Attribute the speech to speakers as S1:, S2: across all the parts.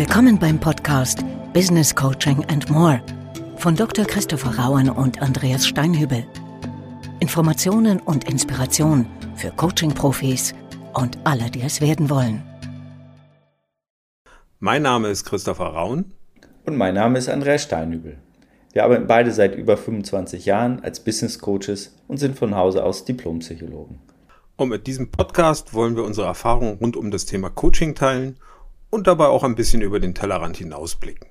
S1: Willkommen beim Podcast Business Coaching and More von Dr. Christopher Rauen und Andreas Steinhübel. Informationen und Inspiration für Coaching-Profis und alle, die es werden wollen.
S2: Mein Name ist Christopher Rauen.
S3: Und mein Name ist Andreas Steinhübel. Wir arbeiten beide seit über 25 Jahren als Business Coaches und sind von Hause aus Diplompsychologen.
S2: Und mit diesem Podcast wollen wir unsere Erfahrungen rund um das Thema Coaching teilen und dabei auch ein bisschen über den Tellerrand hinausblicken.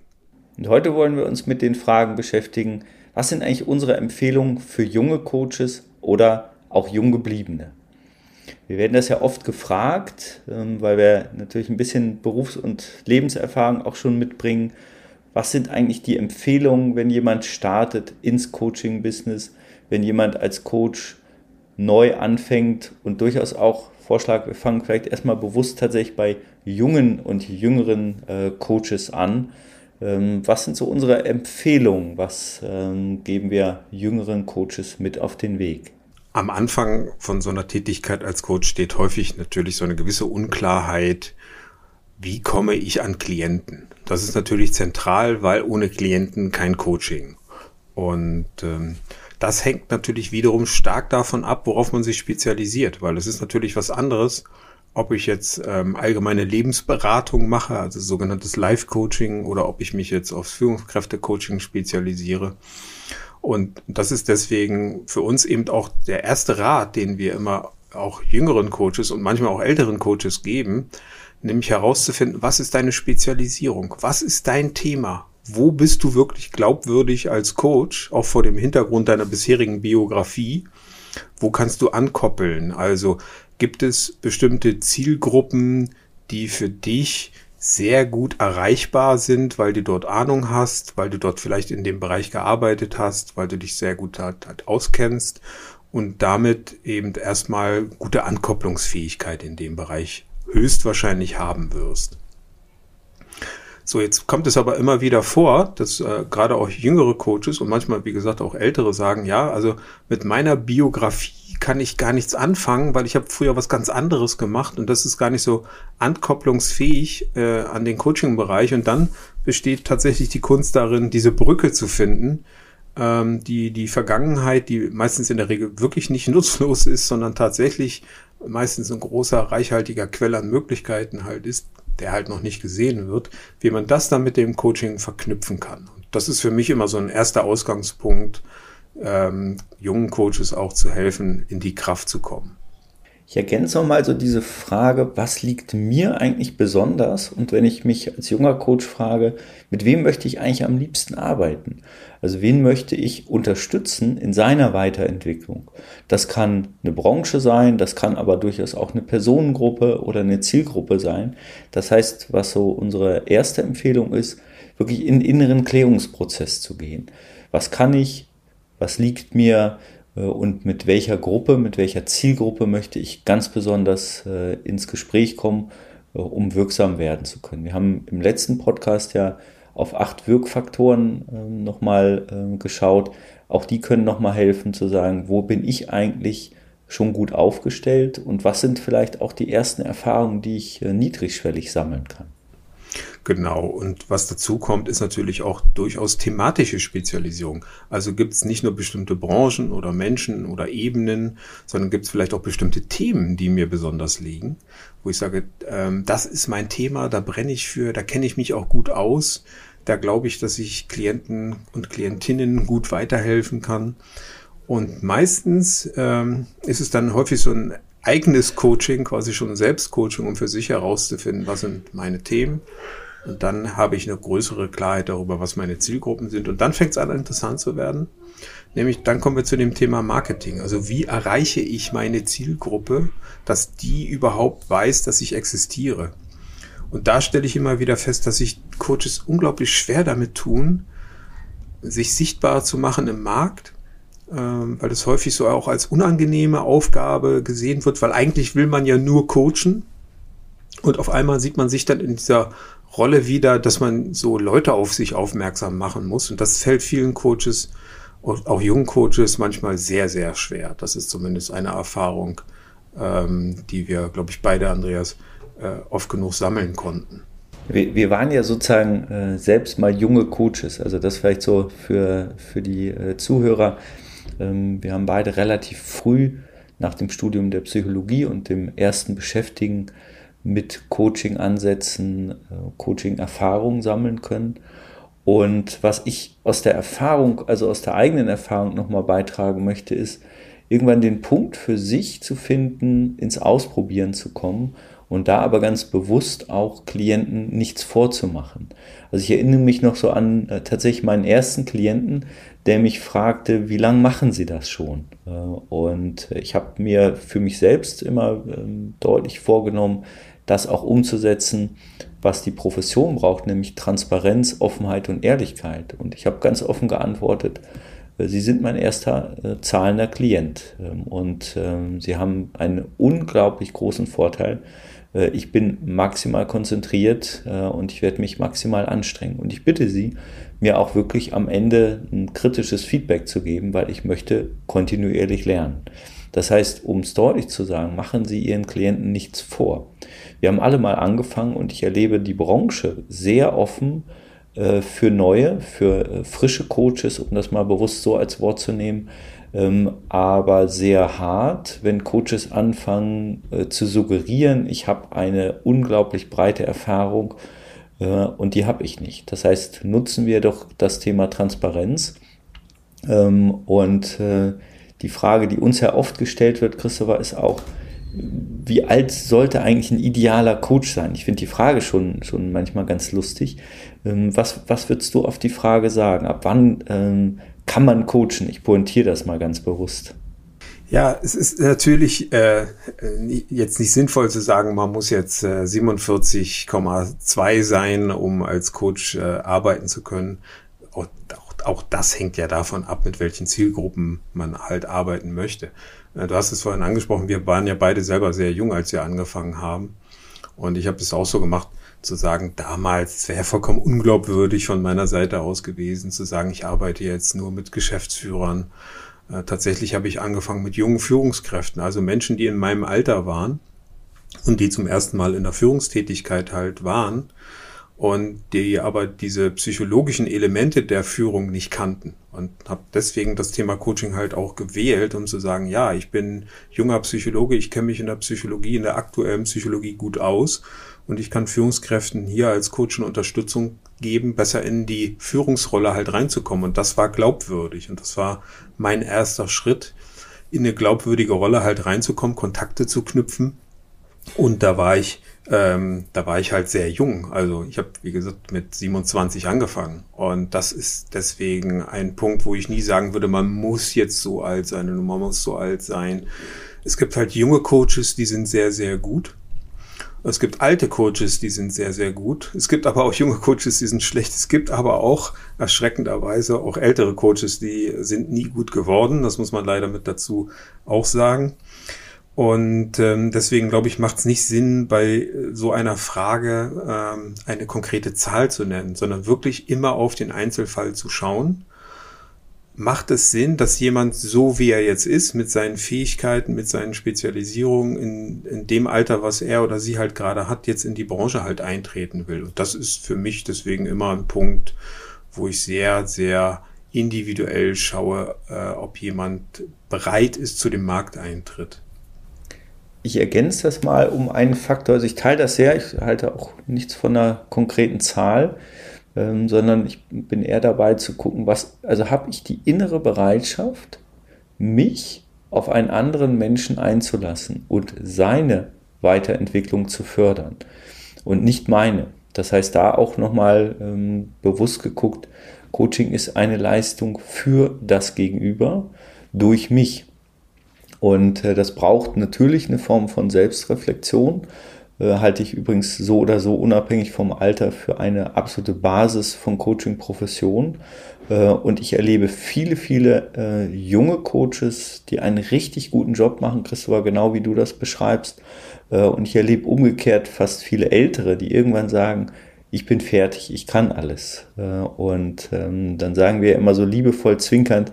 S3: Und heute wollen wir uns mit den Fragen beschäftigen, was sind eigentlich unsere Empfehlungen für junge Coaches oder auch Junggebliebene? Wir werden das ja oft gefragt, ähm, weil wir natürlich ein bisschen Berufs- und Lebenserfahrung auch schon mitbringen. Was sind eigentlich die Empfehlungen, wenn jemand startet ins Coaching-Business, wenn jemand als Coach neu anfängt und durchaus auch Vorschlag, wir fangen vielleicht erstmal bewusst tatsächlich bei jungen und jüngeren äh, Coaches an. Ähm, was sind so unsere Empfehlungen? Was ähm, geben wir jüngeren Coaches mit auf den Weg?
S2: Am Anfang von so einer Tätigkeit als Coach steht häufig natürlich so eine gewisse Unklarheit. Wie komme ich an Klienten? Das ist natürlich zentral, weil ohne Klienten kein Coaching. Und ähm, das hängt natürlich wiederum stark davon ab, worauf man sich spezialisiert, weil es ist natürlich was anderes, ob ich jetzt ähm, allgemeine Lebensberatung mache, also sogenanntes Life-Coaching, oder ob ich mich jetzt aufs Führungskräfte-Coaching spezialisiere. Und das ist deswegen für uns eben auch der erste Rat, den wir immer auch jüngeren Coaches und manchmal auch älteren Coaches geben, nämlich herauszufinden, was ist deine Spezialisierung? Was ist dein Thema? Wo bist du wirklich glaubwürdig als Coach, auch vor dem Hintergrund deiner bisherigen Biografie? Wo kannst du ankoppeln? Also gibt es bestimmte Zielgruppen, die für dich sehr gut erreichbar sind, weil du dort Ahnung hast, weil du dort vielleicht in dem Bereich gearbeitet hast, weil du dich sehr gut halt, halt auskennst und damit eben erstmal gute Ankopplungsfähigkeit in dem Bereich höchstwahrscheinlich haben wirst. So, jetzt kommt es aber immer wieder vor, dass äh, gerade auch jüngere Coaches und manchmal, wie gesagt, auch ältere sagen, ja, also mit meiner Biografie kann ich gar nichts anfangen, weil ich habe früher was ganz anderes gemacht und das ist gar nicht so ankopplungsfähig äh, an den Coaching-Bereich. Und dann besteht tatsächlich die Kunst darin, diese Brücke zu finden, ähm, die die Vergangenheit, die meistens in der Regel wirklich nicht nutzlos ist, sondern tatsächlich meistens ein großer, reichhaltiger Quell an Möglichkeiten halt ist, der halt noch nicht gesehen wird, wie man das dann mit dem Coaching verknüpfen kann. Und das ist für mich immer so ein erster Ausgangspunkt, ähm, jungen Coaches auch zu helfen, in die Kraft zu kommen.
S3: Ich ergänze nochmal so diese Frage, was liegt mir eigentlich besonders? Und wenn ich mich als junger Coach frage, mit wem möchte ich eigentlich am liebsten arbeiten? Also wen möchte ich unterstützen in seiner Weiterentwicklung? Das kann eine Branche sein, das kann aber durchaus auch eine Personengruppe oder eine Zielgruppe sein. Das heißt, was so unsere erste Empfehlung ist, wirklich in inneren Klärungsprozess zu gehen. Was kann ich? Was liegt mir? Äh, und mit welcher Gruppe, mit welcher Zielgruppe möchte ich ganz besonders äh, ins Gespräch kommen, äh, um wirksam werden zu können. Wir haben im letzten Podcast ja auf acht Wirkfaktoren äh, nochmal äh, geschaut. Auch die können nochmal helfen zu sagen, wo bin ich eigentlich schon gut aufgestellt und was sind vielleicht auch die ersten Erfahrungen, die ich niedrigschwellig sammeln kann.
S2: Genau, und was dazu kommt, ist natürlich auch durchaus thematische Spezialisierung. Also gibt es nicht nur bestimmte Branchen oder Menschen oder Ebenen, sondern gibt es vielleicht auch bestimmte Themen, die mir besonders liegen, wo ich sage, ähm, das ist mein Thema, da brenne ich für, da kenne ich mich auch gut aus, da glaube ich, dass ich Klienten und Klientinnen gut weiterhelfen kann. Und meistens ähm, ist es dann häufig so ein eigenes Coaching, quasi schon Selbstcoaching, um für sich herauszufinden, was sind meine Themen. Und dann habe ich eine größere Klarheit darüber, was meine Zielgruppen sind. Und dann fängt es an, interessant zu werden. Nämlich, dann kommen wir zu dem Thema Marketing. Also wie erreiche ich meine Zielgruppe, dass die überhaupt weiß, dass ich existiere? Und da stelle ich immer wieder fest, dass sich Coaches unglaublich schwer damit tun, sich sichtbar zu machen im Markt weil das häufig so auch als unangenehme Aufgabe gesehen wird, weil eigentlich will man ja nur coachen und auf einmal sieht man sich dann in dieser Rolle wieder, dass man so Leute auf sich aufmerksam machen muss und das fällt vielen Coaches, auch jungen Coaches manchmal sehr, sehr schwer. Das ist zumindest eine Erfahrung, ähm, die wir, glaube ich, beide, Andreas, äh, oft genug sammeln konnten.
S3: Wir, wir waren ja sozusagen äh, selbst mal junge Coaches, also das vielleicht so für, für die äh, Zuhörer. Ähm, wir haben beide relativ früh nach dem Studium der Psychologie und dem ersten Beschäftigen mit Coaching-Ansätzen, äh, Coaching-Erfahrungen sammeln können. Und was ich aus der Erfahrung, also aus der eigenen Erfahrung nochmal beitragen möchte, ist, irgendwann den Punkt für sich zu finden, ins Ausprobieren zu kommen und da aber ganz bewusst auch Klienten nichts vorzumachen. Also ich erinnere mich noch so an äh, tatsächlich meinen ersten Klienten, der mich fragte, wie lange machen Sie das schon? Äh, und ich habe mir für mich selbst immer ähm, deutlich vorgenommen, das auch umzusetzen, was die Profession braucht, nämlich Transparenz, Offenheit und Ehrlichkeit. Und ich habe ganz offen geantwortet, äh, Sie sind mein erster äh, zahlender Klient ähm, und ähm, Sie haben einen unglaublich großen Vorteil, äh, ich bin maximal konzentriert äh, und ich werde mich maximal anstrengen. Und ich bitte Sie, mir auch wirklich am Ende ein kritisches Feedback zu geben, weil ich möchte kontinuierlich lernen. Das heißt, um es deutlich zu sagen, machen Sie Ihren Klienten nichts vor. Wir haben alle mal angefangen und ich erlebe die Branche sehr offen äh, für neue, für frische Coaches, um das mal bewusst so als Wort zu nehmen, ähm, aber sehr hart, wenn Coaches anfangen äh, zu suggerieren, ich habe eine unglaublich breite Erfahrung äh, und die habe ich nicht. Das heißt, nutzen wir doch das Thema Transparenz ähm, und äh, die Frage, die uns ja oft gestellt wird, Christopher, ist auch, wie alt sollte eigentlich ein idealer Coach sein? Ich finde die Frage schon, schon manchmal ganz lustig. Ähm, was, was würdest du auf die Frage sagen? Ab wann ähm, kann man coachen? Ich pointiere das mal ganz bewusst.
S2: Ja, es ist natürlich äh, jetzt nicht sinnvoll zu sagen, man muss jetzt äh, 47,2 sein, um als Coach äh, arbeiten zu können. Auch, auch, auch das hängt ja davon ab, mit welchen Zielgruppen man halt arbeiten möchte. Äh, du hast es vorhin angesprochen, wir waren ja beide selber sehr jung, als wir angefangen haben. Und ich habe es auch so gemacht, zu sagen, damals, wäre vollkommen unglaubwürdig von meiner Seite aus gewesen, zu sagen, ich arbeite jetzt nur mit Geschäftsführern. Äh, tatsächlich habe ich angefangen mit jungen Führungskräften, also Menschen, die in meinem Alter waren und die zum ersten Mal in der Führungstätigkeit halt waren und die aber diese psychologischen Elemente der Führung nicht kannten und habe deswegen das Thema Coaching halt auch gewählt, um zu sagen, ja, ich bin junger Psychologe, ich kenne mich in der Psychologie, in der aktuellen Psychologie gut aus und ich kann Führungskräften hier als Coach eine Unterstützung geben, besser in die Führungsrolle halt reinzukommen. Und das war glaubwürdig. Und das war mein erster Schritt, in eine glaubwürdige Rolle halt reinzukommen, Kontakte zu knüpfen. Und da war ich, ähm, da war ich halt sehr jung. Also ich habe, wie gesagt, mit 27 angefangen. Und das ist deswegen ein Punkt, wo ich nie sagen würde, man muss jetzt so alt sein und man muss so alt sein. Es gibt halt junge Coaches, die sind sehr, sehr gut. Es gibt alte Coaches, die sind sehr, sehr gut. Es gibt aber auch junge Coaches, die sind schlecht. Es gibt aber auch erschreckenderweise auch ältere Coaches, die sind nie gut geworden. Das muss man leider mit dazu auch sagen. Und ähm, deswegen glaube ich, macht es nicht Sinn, bei so einer Frage ähm, eine konkrete Zahl zu nennen, sondern wirklich immer auf den Einzelfall zu schauen macht es Sinn, dass jemand so wie er jetzt ist, mit seinen Fähigkeiten, mit seinen Spezialisierungen in, in dem Alter, was er oder sie halt gerade hat, jetzt in die Branche halt eintreten will. Und das ist für mich deswegen immer ein Punkt, wo ich sehr, sehr individuell schaue, äh, ob jemand bereit ist zu dem Markteintritt.
S3: Ich ergänze das mal um einen Faktor. Also ich teile das sehr, ich halte auch nichts von einer konkreten Zahl ähm, sondern ich bin eher dabei zu gucken, was, also habe ich die innere Bereitschaft, mich auf einen anderen Menschen einzulassen und seine Weiterentwicklung zu fördern und nicht meine. Das heißt, da auch nochmal ähm, bewusst geguckt, Coaching ist eine Leistung für das Gegenüber durch mich. Und äh, das braucht natürlich eine Form von Selbstreflexion halte ich übrigens so oder so unabhängig vom Alter für eine absolute Basis von Coaching-Profession. Äh, und ich erlebe viele, viele äh, junge Coaches, die einen richtig guten Job machen, Christopher, genau wie du das beschreibst. Äh, und ich erlebe umgekehrt fast viele Ältere, die irgendwann sagen, ich bin fertig, ich kann alles. Und ähm, dann sagen wir immer so liebevoll zwinkernd,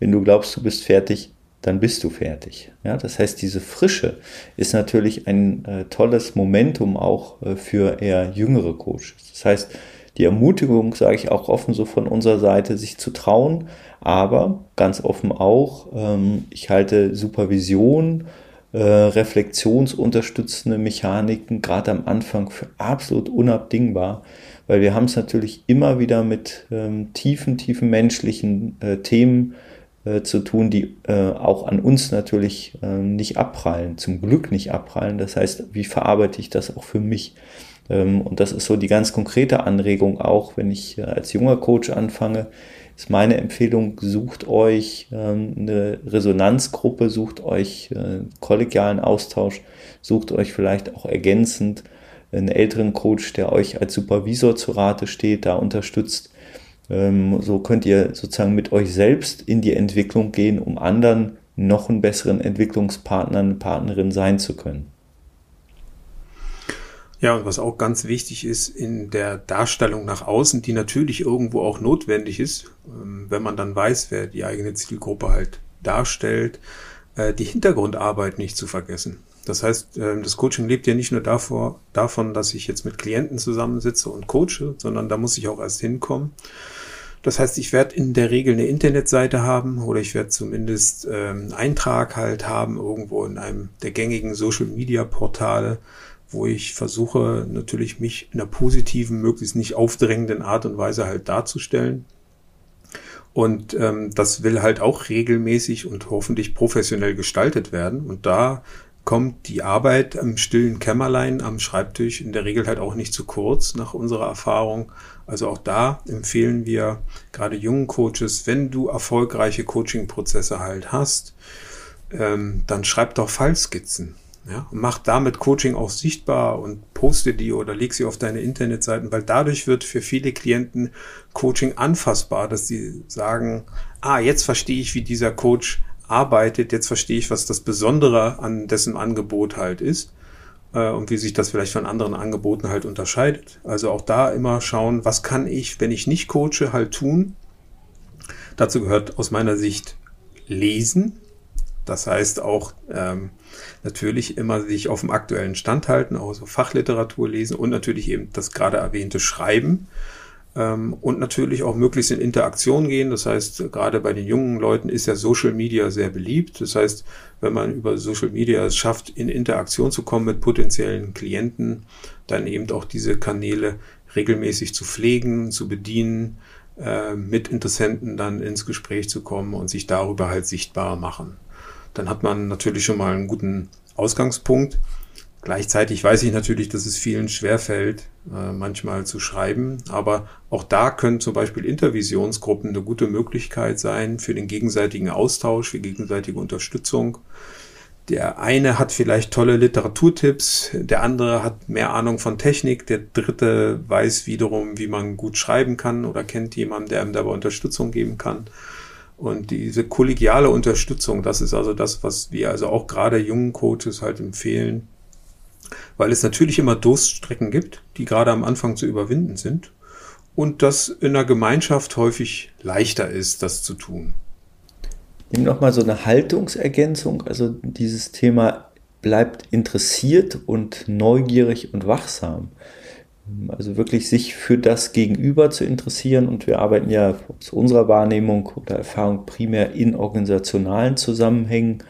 S3: wenn du glaubst, du bist fertig, dann bist du fertig. Ja, das heißt, diese Frische ist natürlich ein äh, tolles Momentum auch äh, für eher jüngere Coaches. Das heißt, die Ermutigung, sage ich auch offen so von unserer Seite, sich zu trauen, aber ganz offen auch, ähm, ich halte Supervision, äh, reflexionsunterstützende Mechaniken gerade am Anfang für absolut unabdingbar, weil wir haben es natürlich immer wieder mit ähm, tiefen, tiefen menschlichen äh, Themen äh, zu tun, die äh, auch an uns natürlich äh, nicht abprallen, zum Glück nicht abprallen. Das heißt, wie verarbeite ich das auch für mich? Ähm, und das ist so die ganz konkrete Anregung auch, wenn ich äh, als junger Coach anfange, ist meine Empfehlung, sucht euch ähm, eine Resonanzgruppe, sucht euch äh, kollegialen Austausch, sucht euch vielleicht auch ergänzend einen älteren Coach, der euch als Supervisor zu Rate steht, da unterstützt. Ähm, so könnt ihr sozusagen mit euch selbst in die Entwicklung gehen, um anderen noch einen besseren Entwicklungspartner, Partnerin sein zu können.
S2: Ja, und was auch ganz wichtig ist in der Darstellung nach außen, die natürlich irgendwo auch notwendig ist, ähm, wenn man dann weiß, wer die eigene Zielgruppe halt darstellt, äh, die Hintergrundarbeit nicht zu vergessen. Das heißt, ähm, das Coaching lebt ja nicht nur davor, davon, dass ich jetzt mit Klienten zusammensitze und coache, sondern da muss ich auch erst hinkommen. Das heißt, ich werde in der Regel eine Internetseite haben oder ich werde zumindest ähm, einen Eintrag halt haben irgendwo in einem der gängigen Social Media Portale, wo ich versuche natürlich mich in einer positiven, möglichst nicht aufdrängenden Art und Weise halt darzustellen. Und ähm, das will halt auch regelmäßig und hoffentlich professionell gestaltet werden. Und da kommt die Arbeit am stillen Kämmerlein am Schreibtisch in der Regel halt auch nicht zu kurz nach unserer Erfahrung. Also auch da empfehlen wir gerade jungen Coaches, wenn du erfolgreiche Coaching-Prozesse halt hast, ähm, dann schreib doch Fallskizzen. Ja, und mach damit Coaching auch sichtbar und poste die oder leg sie auf deine Internetseiten, weil dadurch wird für viele Klienten Coaching anfassbar, dass sie sagen, ah, jetzt verstehe ich, wie dieser Coach arbeitet, jetzt verstehe ich, was das Besondere an dessen Angebot halt ist äh, und wie sich das vielleicht von anderen Angeboten halt unterscheidet. Also auch da immer schauen, was kann ich, wenn ich nicht coache, halt tun. Dazu gehört aus meiner Sicht lesen, das heißt auch ähm, natürlich immer sich auf dem aktuellen Stand halten, auch so Fachliteratur lesen und natürlich eben das gerade erwähnte Schreiben und natürlich auch möglichst in Interaktion gehen. Das heißt, gerade bei den jungen Leuten ist ja Social Media sehr beliebt. Das heißt, wenn man über Social Media es schafft, in Interaktion zu kommen mit potenziellen Klienten, dann eben auch diese Kanäle regelmäßig zu pflegen, zu bedienen, äh, mit Interessenten dann ins Gespräch zu kommen und sich darüber halt sichtbar machen dann hat man natürlich schon mal einen guten Ausgangspunkt. Gleichzeitig weiß ich natürlich, dass es vielen schwerfällt, äh, manchmal zu schreiben. Aber auch da können zum Beispiel Intervisionsgruppen eine gute Möglichkeit sein für den gegenseitigen Austausch, für gegenseitige Unterstützung. Der eine hat vielleicht tolle Literaturtipps, der andere hat mehr Ahnung von Technik, der dritte weiß wiederum, wie man gut schreiben kann oder kennt jemanden, der ihm dabei Unterstützung geben kann. Und diese kollegiale Unterstützung, das ist also das, was wir also auch gerade jungen Coaches halt empfehlen, weil es natürlich immer Durststrecken gibt, die gerade am Anfang zu überwinden sind und das in der Gemeinschaft häufig leichter ist, das zu tun.
S3: Nimm nochmal so eine Haltungsergänzung, also dieses Thema bleibt interessiert und neugierig und wachsam. Also wirklich sich für das Gegenüber zu interessieren und wir arbeiten ja zu unserer Wahrnehmung oder Erfahrung primär in organisationalen Zusammenhängen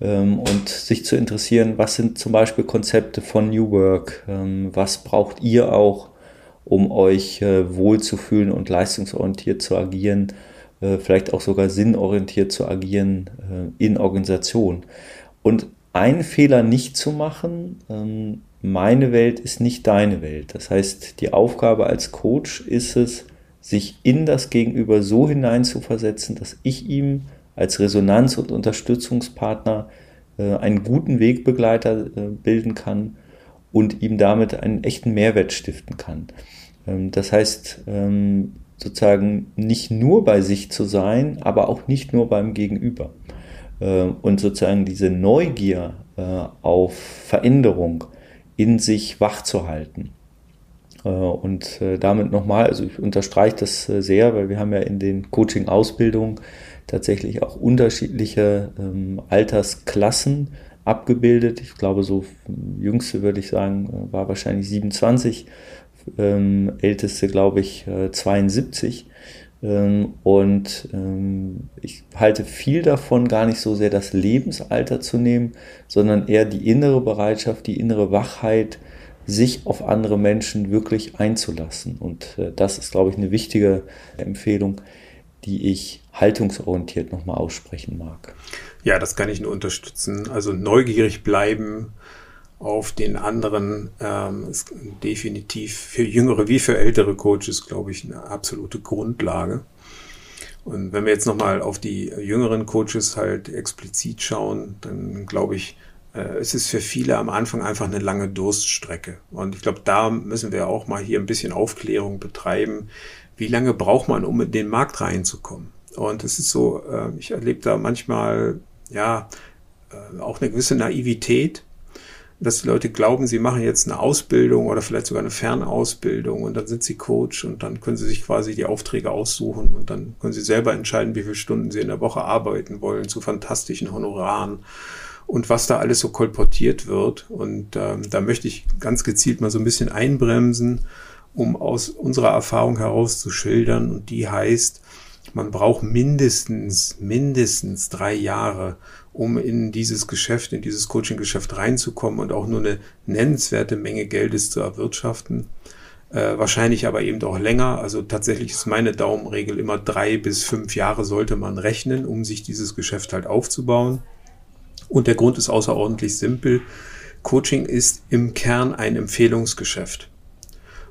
S3: ähm, und sich zu interessieren, was sind zum Beispiel Konzepte von New Work, ähm, was braucht ihr auch, um euch äh, wohlzufühlen und leistungsorientiert zu agieren, äh, vielleicht auch sogar sinnorientiert zu agieren äh, in Organisation. Und einen Fehler nicht zu machen, ähm, meine Welt ist nicht deine Welt. Das heißt, die Aufgabe als Coach ist es, sich in das Gegenüber so hineinzuversetzen, dass ich ihm als Resonanz- und Unterstützungspartner äh, einen guten Wegbegleiter äh, bilden kann und ihm damit einen echten Mehrwert stiften kann. Ähm, das heißt, ähm, sozusagen nicht nur bei sich zu sein, aber auch nicht nur beim Gegenüber. Äh, und sozusagen diese Neugier auf Veränderung, in sich wach zu halten. Äh, und äh, damit nochmal, also ich unterstreiche das äh, sehr, weil wir haben ja in den Coaching-Ausbildungen tatsächlich auch unterschiedliche ähm, Altersklassen abgebildet. Ich glaube, so jüngste würde ich sagen, war wahrscheinlich 27, ähm, älteste glaube ich äh, 72. Ähm, und ähm, ich halte viel davon, gar nicht so sehr das Lebensalter zu nehmen, sondern eher die innere Bereitschaft, die innere Wachheit, sich auf andere Menschen wirklich einzulassen. Und äh, das ist, glaube ich, eine wichtige Empfehlung, die ich haltungsorientiert nochmal aussprechen mag.
S2: Ja, das kann ich nur unterstützen. Also neugierig bleiben auf den anderen ähm, ist definitiv für jüngere wie für ältere Coaches, glaube ich, eine absolute Grundlage. Und wenn wir jetzt nochmal auf die jüngeren Coaches halt explizit schauen, dann glaube ich, äh, es ist für viele am Anfang einfach eine lange Durststrecke. Und ich glaube, da müssen wir auch mal hier ein bisschen Aufklärung betreiben. Wie lange braucht man, um in den Markt reinzukommen? Und es ist so, äh, ich erlebe da manchmal, ja, äh, auch eine gewisse Naivität, dass die Leute glauben, sie machen jetzt eine Ausbildung oder vielleicht sogar eine Fernausbildung und dann sind sie Coach und dann können sie sich quasi die Aufträge aussuchen und dann können sie selber entscheiden, wie viele Stunden sie in der Woche arbeiten wollen zu fantastischen Honoraren und was da alles so kolportiert wird. Und ähm, da möchte ich ganz gezielt mal so ein bisschen einbremsen, um aus unserer Erfahrung heraus zu schildern. Und die heißt, man braucht mindestens, mindestens drei Jahre, um in dieses Geschäft, in dieses Coaching-Geschäft reinzukommen und auch nur eine nennenswerte Menge Geldes zu erwirtschaften. Äh, wahrscheinlich aber eben auch länger. Also tatsächlich ist meine Daumenregel immer drei bis fünf Jahre sollte man rechnen, um sich dieses Geschäft halt aufzubauen. Und der Grund ist außerordentlich simpel. Coaching ist im Kern ein Empfehlungsgeschäft.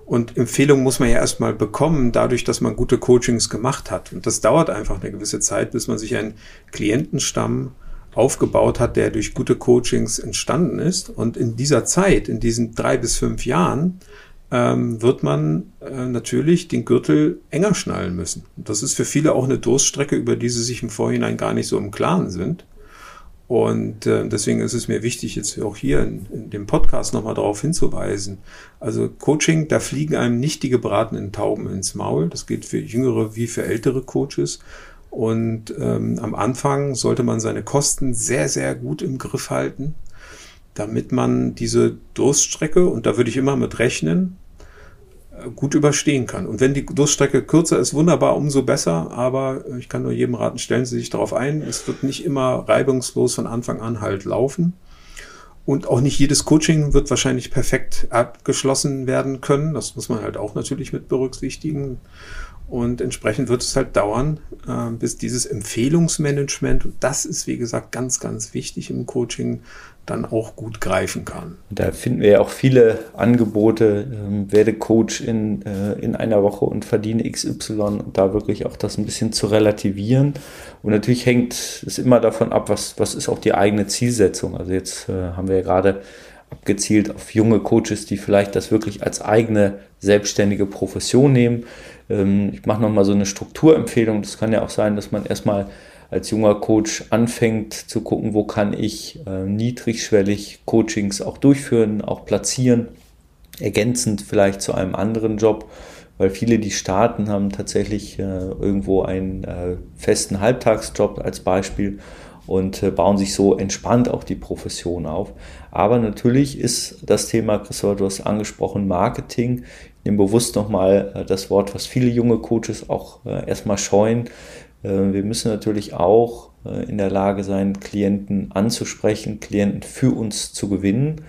S2: Und Empfehlungen muss man ja erstmal bekommen, dadurch, dass man gute Coachings gemacht hat. Und das dauert einfach eine gewisse Zeit, bis man sich einen Klientenstamm aufgebaut hat, der durch gute Coachings entstanden ist. Und in dieser Zeit, in diesen drei bis fünf Jahren, ähm, wird man äh, natürlich den Gürtel enger schnallen müssen. Und das ist für viele auch eine Durststrecke, über die sie sich im Vorhinein gar nicht so im Klaren sind. Und äh, deswegen ist es mir wichtig, jetzt auch hier in, in dem Podcast nochmal darauf hinzuweisen. Also Coaching, da fliegen einem nicht die gebratenen Tauben ins Maul. Das gilt für jüngere wie für ältere Coaches. Und ähm, am Anfang sollte man seine Kosten sehr, sehr gut im Griff halten, damit man diese Durststrecke, und da würde ich immer mit rechnen, gut überstehen kann. Und wenn die Durststrecke kürzer ist, wunderbar, umso besser. Aber ich kann nur jedem raten, stellen Sie sich darauf ein. Es wird nicht immer reibungslos von Anfang an halt laufen. Und auch nicht jedes Coaching wird wahrscheinlich perfekt abgeschlossen werden können. Das muss man halt auch natürlich mit berücksichtigen. Und entsprechend wird es halt dauern, äh, bis dieses Empfehlungsmanagement, und das ist wie gesagt ganz, ganz wichtig im Coaching, dann auch gut greifen kann.
S3: Da finden wir ja auch viele Angebote, ähm, werde Coach in, äh, in einer Woche und verdiene XY und da wirklich auch das ein bisschen zu relativieren. Und natürlich hängt es immer davon ab, was, was ist auch die eigene Zielsetzung. Also jetzt äh, haben wir ja gerade abgezielt auf junge Coaches, die vielleicht das wirklich als eigene selbstständige Profession nehmen. Ähm, ich mache nochmal so eine Strukturempfehlung. Das kann ja auch sein, dass man erstmal als junger Coach anfängt zu gucken, wo kann ich äh, niedrigschwellig Coachings auch durchführen, auch platzieren, ergänzend vielleicht zu einem anderen Job, weil viele, die starten, haben tatsächlich äh, irgendwo einen äh, festen Halbtagsjob als Beispiel und äh, bauen sich so entspannt auch die Profession auf. Aber natürlich ist das Thema, Christopher, du hast angesprochen, Marketing, nehme bewusst nochmal äh, das Wort, was viele junge Coaches auch äh, erstmal scheuen. Äh, wir müssen natürlich auch in der Lage sein, Klienten anzusprechen, Klienten für uns zu gewinnen.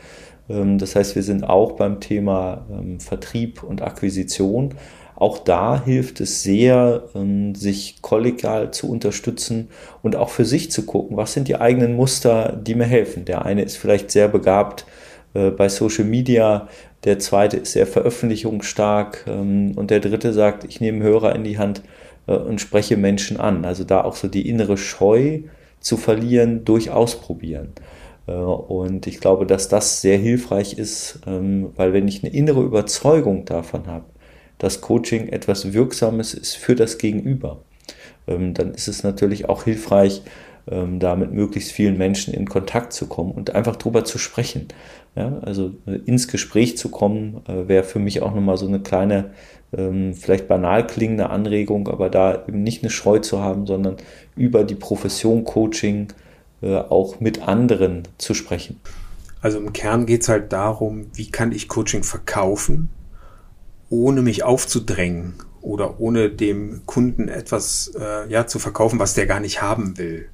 S3: Ähm, das heißt, wir sind auch beim Thema ähm, Vertrieb und Akquisition. Auch da hilft es sehr, ähm, sich kollegial zu unterstützen und auch für sich zu gucken, was sind die eigenen Muster, die mir helfen. Der eine ist vielleicht sehr begabt bei Social Media, der zweite ist sehr veröffentlichungsstark und der dritte sagt, ich nehme Hörer in die Hand äh, und spreche Menschen an. Also da auch so die innere Scheu zu verlieren durch Ausprobieren. Äh, und ich glaube, dass das sehr hilfreich ist, ähm, weil wenn ich eine innere Überzeugung davon habe, dass Coaching etwas Wirksames ist für das Gegenüber, ähm, dann ist es natürlich auch hilfreich, ähm, da mit möglichst vielen Menschen in Kontakt zu kommen und einfach drüber zu sprechen. Ja, also äh, ins Gespräch zu kommen, äh, wäre für mich auch nochmal so eine kleine, ähm, vielleicht banal klingende Anregung, aber da eben nicht eine Scheu zu haben, sondern über die Profession Coaching äh, auch mit anderen zu sprechen.
S2: Also im Kern geht es halt darum, wie kann ich Coaching verkaufen, ohne mich aufzudrängen oder ohne dem Kunden etwas äh, ja, zu verkaufen, was der gar nicht haben will.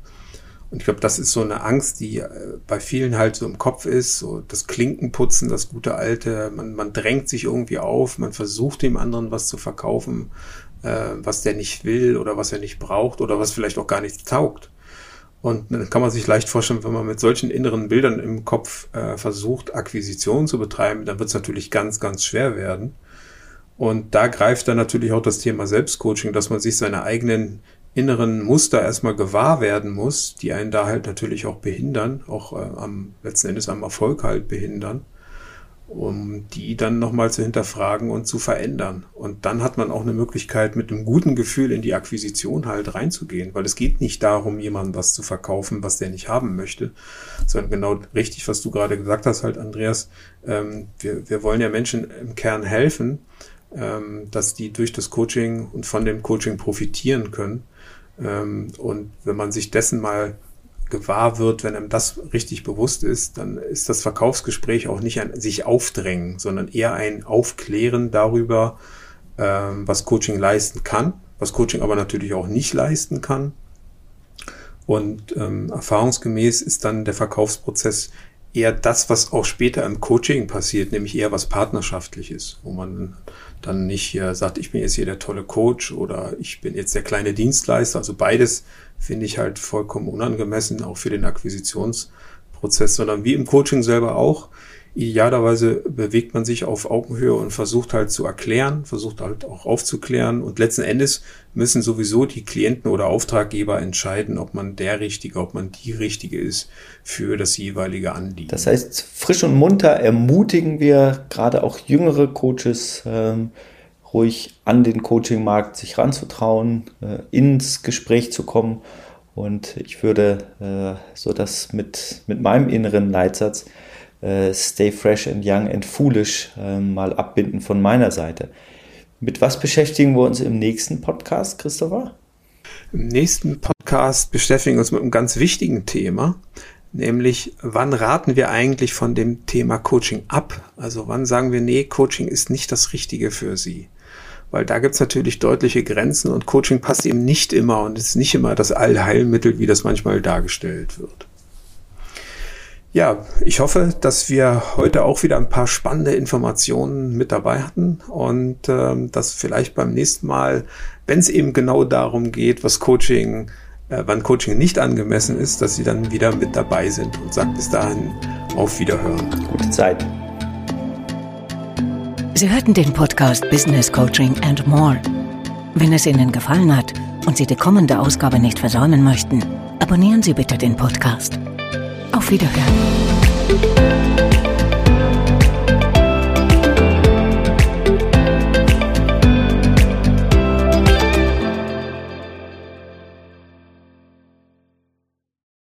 S2: Und ich glaube, das ist so eine Angst, die äh, bei vielen halt so im Kopf ist, so das Klinkenputzen, das gute alte, man, man drängt sich irgendwie auf, man versucht dem anderen was zu verkaufen, äh, was der nicht will oder was er nicht braucht oder was vielleicht auch gar nicht taugt. Und dann kann man sich leicht vorstellen, wenn man mit solchen inneren Bildern im Kopf äh, versucht, Akquisition zu betreiben, dann wird es natürlich ganz, ganz schwer werden. Und da greift dann natürlich auch das Thema Selbstcoaching, dass man sich seine eigenen inneren Muster erstmal gewahr werden muss, die einen da halt natürlich auch behindern, auch äh, am letzten Endes am Erfolg halt behindern um die dann nochmal zu hinterfragen und zu verändern. Und dann hat man auch eine Möglichkeit, mit einem guten Gefühl in die Akquisition halt reinzugehen, weil es geht nicht darum, jemandem was zu verkaufen, was der nicht haben möchte, sondern genau richtig, was du gerade gesagt hast, halt, Andreas, ähm, wir, wir wollen ja Menschen im Kern helfen, ähm, dass die durch das Coaching und von dem Coaching profitieren können. Ähm, und wenn man sich dessen mal gewahr wird, wenn einem das richtig bewusst ist, dann ist das Verkaufsgespräch auch nicht ein sich aufdrängen, sondern eher ein Aufklären darüber, ähm, was Coaching leisten kann, was Coaching aber natürlich auch nicht leisten kann. Und ähm, erfahrungsgemäß ist dann der Verkaufsprozess eher das, was auch später im Coaching passiert, nämlich eher was partnerschaftliches, wo man dann nicht äh, sagt, ich bin jetzt hier der tolle Coach oder ich bin jetzt der kleine Dienstleister. Also beides finde ich halt vollkommen unangemessen, auch für den Akquisitionsprozess, sondern wie im Coaching selber auch. Idealerweise bewegt man sich auf Augenhöhe und versucht halt zu erklären, versucht halt auch aufzuklären und letzten Endes müssen sowieso die Klienten oder Auftraggeber entscheiden, ob man der Richtige, ob man die Richtige ist für das jeweilige Anliegen.
S3: Das heißt, frisch und munter ermutigen wir gerade auch jüngere Coaches, ähm, ruhig an den Coachingmarkt sich ranzutrauen, äh, ins Gespräch zu kommen. Und ich würde äh, so das mit, mit meinem inneren Leitsatz äh, Stay Fresh and Young and Foolish äh, mal abbinden von meiner Seite. Mit was beschäftigen wir uns im nächsten Podcast, Christopher?
S2: Im nächsten Podcast beschäftigen wir uns mit einem ganz wichtigen Thema, nämlich wann raten wir eigentlich von dem Thema Coaching ab? Also wann sagen wir, nee, Coaching ist nicht das Richtige für Sie? weil da gibt's natürlich deutliche Grenzen und Coaching passt eben nicht immer und ist nicht immer das Allheilmittel, wie das manchmal dargestellt wird. Ja, ich hoffe, dass wir heute auch wieder ein paar spannende Informationen mit dabei hatten und ähm, dass vielleicht beim nächsten Mal, wenn es eben genau darum geht, was Coaching, äh, wann Coaching nicht angemessen ist, dass Sie dann wieder mit dabei sind und sagt bis dahin auf Wiederhören.
S3: Gute Zeit.
S1: Sie hörten den Podcast Business Coaching and More. Wenn es Ihnen gefallen hat und Sie die kommende Ausgabe nicht versäumen möchten, abonnieren Sie bitte den Podcast. Auf Wiederhören.